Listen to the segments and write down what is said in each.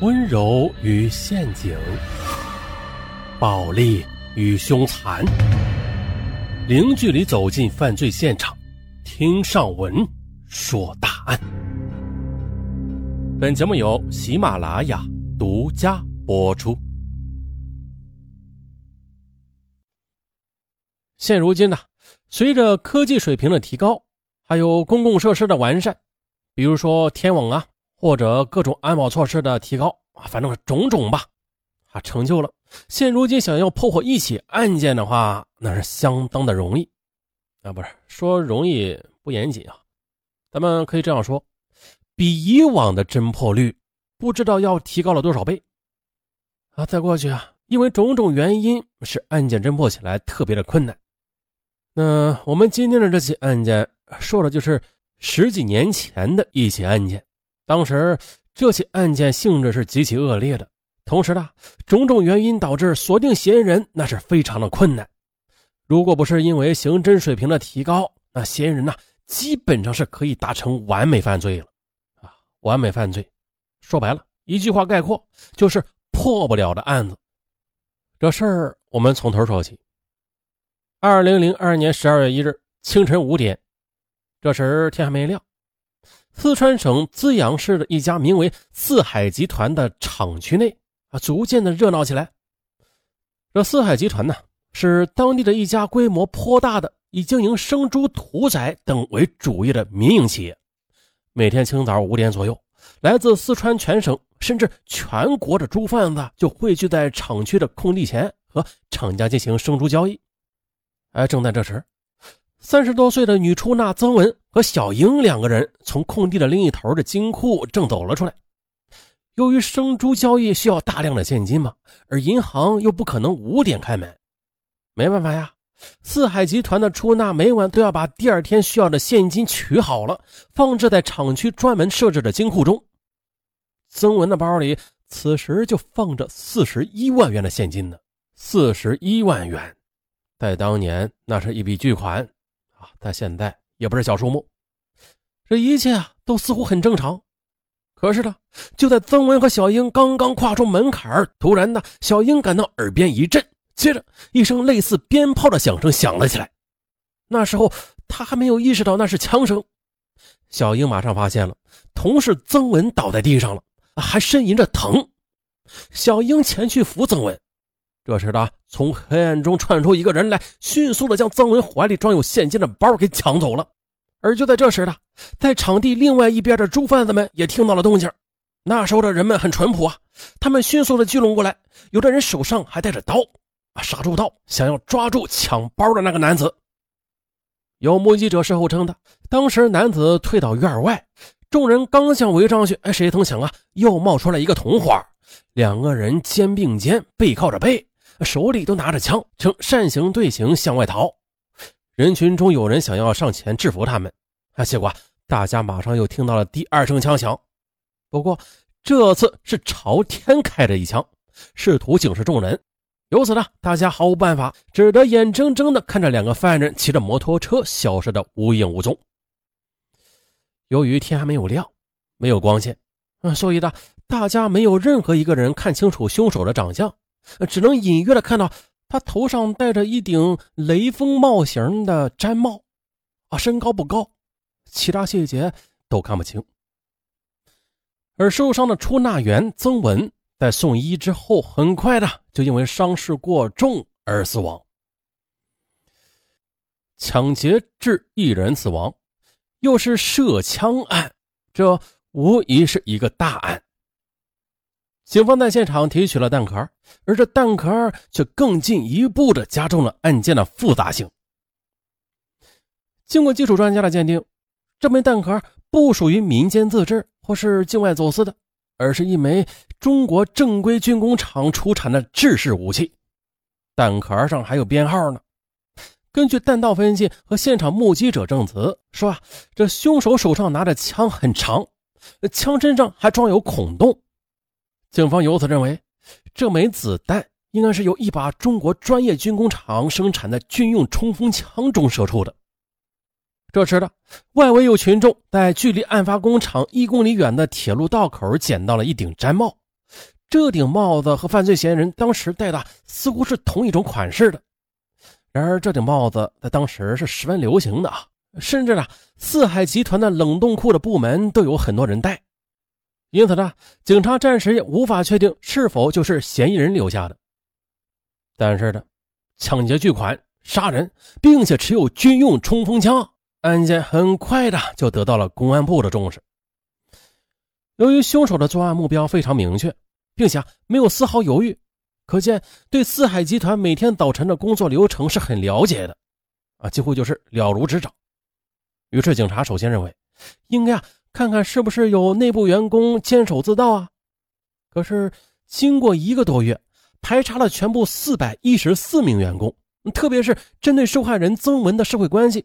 温柔与陷阱，暴力与凶残，零距离走进犯罪现场，听上文说大案。本节目由喜马拉雅独家播出。现如今呢，随着科技水平的提高，还有公共设施的完善，比如说天网啊。或者各种安保措施的提高啊，反正种种吧，啊，成就了现如今想要破获一起案件的话，那是相当的容易啊，不是说容易不严谨啊，咱们可以这样说，比以往的侦破率不知道要提高了多少倍啊。在过去啊，因为种种原因，使案件侦破起来特别的困难。那我们今天的这起案件说的就是十几年前的一起案件。当时这起案件性质是极其恶劣的，同时呢，种种原因导致锁定嫌疑人那是非常的困难。如果不是因为刑侦水平的提高，那嫌疑人呢基本上是可以达成完美犯罪了。啊，完美犯罪，说白了一句话概括就是破不了的案子。这事儿我们从头说起。二零零二年十二月一日清晨五点，这时天还没亮。四川省资阳市的一家名为四海集团的厂区内啊，逐渐的热闹起来。这四海集团呢，是当地的一家规模颇大的以经营生猪屠宰等为主业的民营企业。每天清早五点左右，来自四川全省甚至全国的猪贩子就汇聚在厂区的空地前，和厂家进行生猪交易。哎，正在这时。三十多岁的女出纳曾文和小英两个人从空地的另一头的金库正走了出来。由于生猪交易需要大量的现金嘛，而银行又不可能五点开门，没办法呀。四海集团的出纳每晚都要把第二天需要的现金取好了，放置在厂区专门设置的金库中。曾文的包里此时就放着四十一万元的现金呢。四十一万元，在当年那是一笔巨款。但现在也不是小数目，这一切啊都似乎很正常。可是呢，就在曾文和小英刚刚跨出门槛突然呢，小英感到耳边一震，接着一声类似鞭炮的响声响了起来。那时候他还没有意识到那是枪声，小英马上发现了同事曾文倒在地上了，还呻吟着疼。小英前去扶曾文。这时的从黑暗中窜出一个人来，迅速的将曾文怀里装有现金的包给抢走了。而就在这时的，在场地另外一边的猪贩子们也听到了动静。那时候的人们很淳朴啊，他们迅速的聚拢过来，有的人手上还带着刀，啊，杀猪刀，想要抓住抢包的那个男子。有目击者事后称的，当时男子退到院外，众人刚想围上去，哎，谁曾想啊，又冒出来一个同伙，两个人肩并肩，背靠着背。手里都拿着枪，呈扇形队形向外逃。人群中有人想要上前制服他们，啊，结果大家马上又听到了第二声枪响。不过这次是朝天开的一枪，试图警示众人。由此呢，大家毫无办法，只得眼睁睁地看着两个犯人骑着摩托车消失的无影无踪。由于天还没有亮，没有光线，嗯，所以呢，大家没有任何一个人看清楚凶手的长相。只能隐约的看到他头上戴着一顶雷锋帽型的毡帽，啊，身高不高，其他细节都看不清。而受伤的出纳员曾文在送医之后，很快的就因为伤势过重而死亡。抢劫致一人死亡，又是涉枪案，这无疑是一个大案。警方在现场提取了弹壳，而这弹壳却更进一步的加重了案件的复杂性。经过技术专家的鉴定，这枚弹壳不属于民间自制或是境外走私的，而是一枚中国正规军工厂出产的制式武器。弹壳上还有编号呢。根据弹道分析和现场目击者证词说啊，这凶手手上拿着枪很长，枪身上还装有孔洞。警方由此认为，这枚子弹应该是由一把中国专业军工厂生产的军用冲锋枪中射出的。这时的外围有群众在距离案发工厂一公里远的铁路道口捡到了一顶毡帽，这顶帽子和犯罪嫌疑人当时戴的似乎是同一种款式的。然而，这顶帽子在当时是十分流行的啊，甚至呢，四海集团的冷冻库的部门都有很多人戴。因此呢，警察暂时也无法确定是否就是嫌疑人留下的。但是呢，抢劫巨款、杀人，并且持有军用冲锋枪，案件很快的就得到了公安部的重视。由于凶手的作案目标非常明确，并且没有丝毫犹豫，可见对四海集团每天早晨的工作流程是很了解的，啊，几乎就是了如指掌。于是，警察首先认为，应该啊看看是不是有内部员工监守自盗啊。可是，经过一个多月，排查了全部四百一十四名员工，特别是针对受害人曾文的社会关系，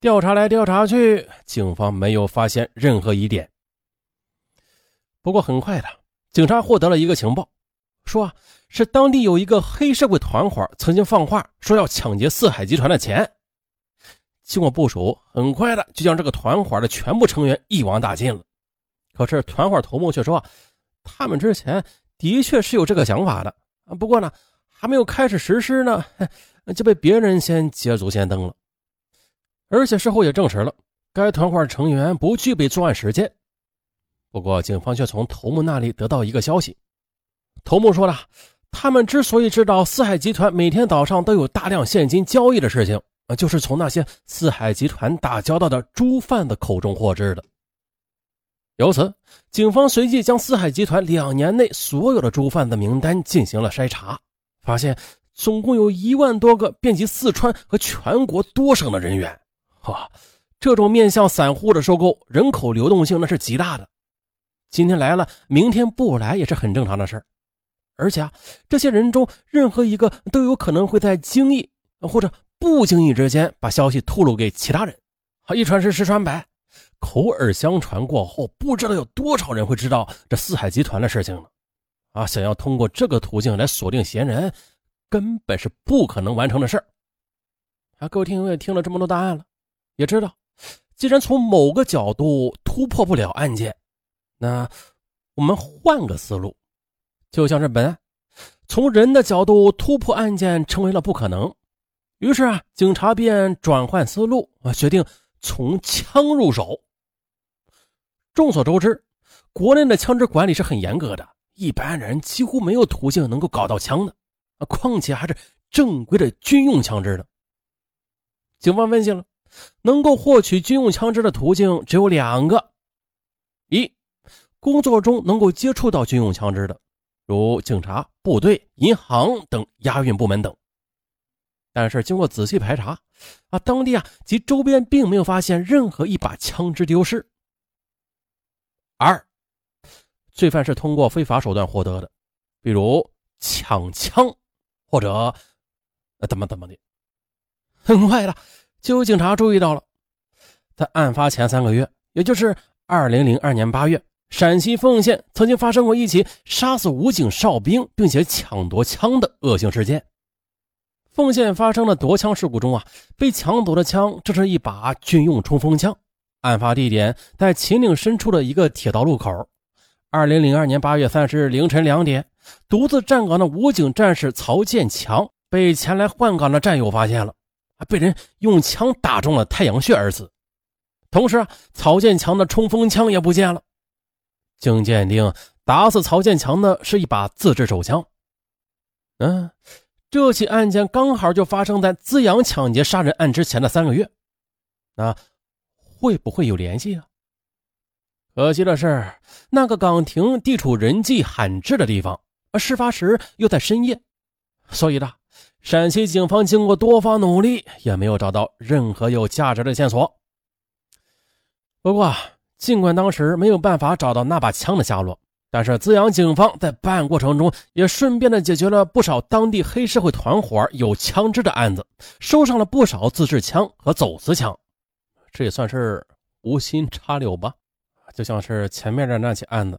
调查来调查去，警方没有发现任何疑点。不过很快的，警察获得了一个情报，说是当地有一个黑社会团伙曾经放话说要抢劫四海集团的钱。经过部署，很快的就将这个团伙的全部成员一网打尽了。可是团伙头目却说，他们之前的确是有这个想法的啊，不过呢还没有开始实施呢，就被别人先捷足先登了。而且事后也证实了，该团伙成员不具备作案时间。不过，警方却从头目那里得到一个消息。头目说了，他们之所以知道四海集团每天早上都有大量现金交易的事情，啊，就是从那些四海集团打交道的猪贩子口中获知的。由此，警方随即将四海集团两年内所有的猪贩子名单进行了筛查，发现总共有一万多个遍及四川和全国多省的人员。哇，这种面向散户的收购，人口流动性那是极大的。今天来了，明天不来也是很正常的事儿。而且啊，这些人中任何一个都有可能会在经意或者不经意之间把消息透露给其他人。啊，一传十，十传百，口耳相传过后，不知道有多少人会知道这四海集团的事情了。啊，想要通过这个途径来锁定嫌疑人，根本是不可能完成的事儿。啊，各位听友也听了这么多答案了，也知道，既然从某个角度突破不了案件。那我们换个思路，就像是本案，从人的角度突破案件成为了不可能。于是啊，警察便转换思路啊，决定从枪入手。众所周知，国内的枪支管理是很严格的，一般人几乎没有途径能够搞到枪的啊，况且还是正规的军用枪支的。警方分析了，能够获取军用枪支的途径只有两个，一。工作中能够接触到军用枪支的，如警察、部队、银行等押运部门等。但是经过仔细排查，啊，当地啊及周边并没有发现任何一把枪支丢失。二，罪犯是通过非法手段获得的，比如抢枪或者呃怎么怎么的。很快的，就有警察注意到了，在案发前三个月，也就是二零零二年八月。陕西凤县曾经发生过一起杀死武警哨兵并且抢夺枪的恶性事件。凤县发生的夺枪事故中啊，被抢走的枪这是一把军用冲锋枪。案发地点在秦岭深处的一个铁道路口。二零零二年八月三十日凌晨两点，独自站岗的武警战士曹建强被前来换岗的战友发现了，被人用枪打中了太阳穴而死。同时啊，曹建强的冲锋枪也不见了。经鉴定，打死曹建强的是一把自制手枪。嗯，这起案件刚好就发生在资阳抢劫杀人案之前的三个月，那会不会有联系啊？可惜的是，那个岗亭地处人迹罕至的地方，而事发时又在深夜，所以呢，陕西警方经过多方努力，也没有找到任何有价值的线索。不过，尽管当时没有办法找到那把枪的下落，但是资阳警方在办案过程中也顺便的解决了不少当地黑社会团伙有枪支的案子，收上了不少自制枪和走私枪，这也算是无心插柳吧。就像是前面的那起案子，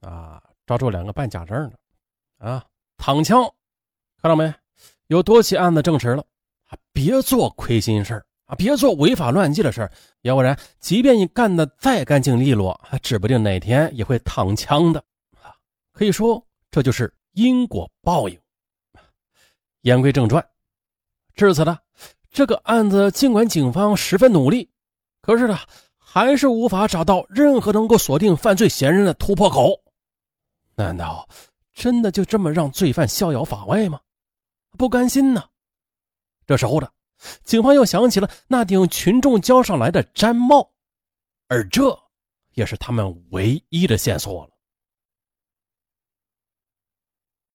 啊，抓住两个办假证的，啊，躺枪，看到没？有多起案子证实了，别做亏心事。啊，别做违法乱纪的事，要不然，即便你干的再干净利落，指不定哪天也会躺枪的。可以说这就是因果报应。言归正传，至此呢，这个案子尽管警方十分努力，可是呢，还是无法找到任何能够锁定犯罪嫌疑人的突破口。难道真的就这么让罪犯逍遥法外吗？不甘心呢。这时候的警方又想起了那顶群众交上来的毡帽，而这也是他们唯一的线索了。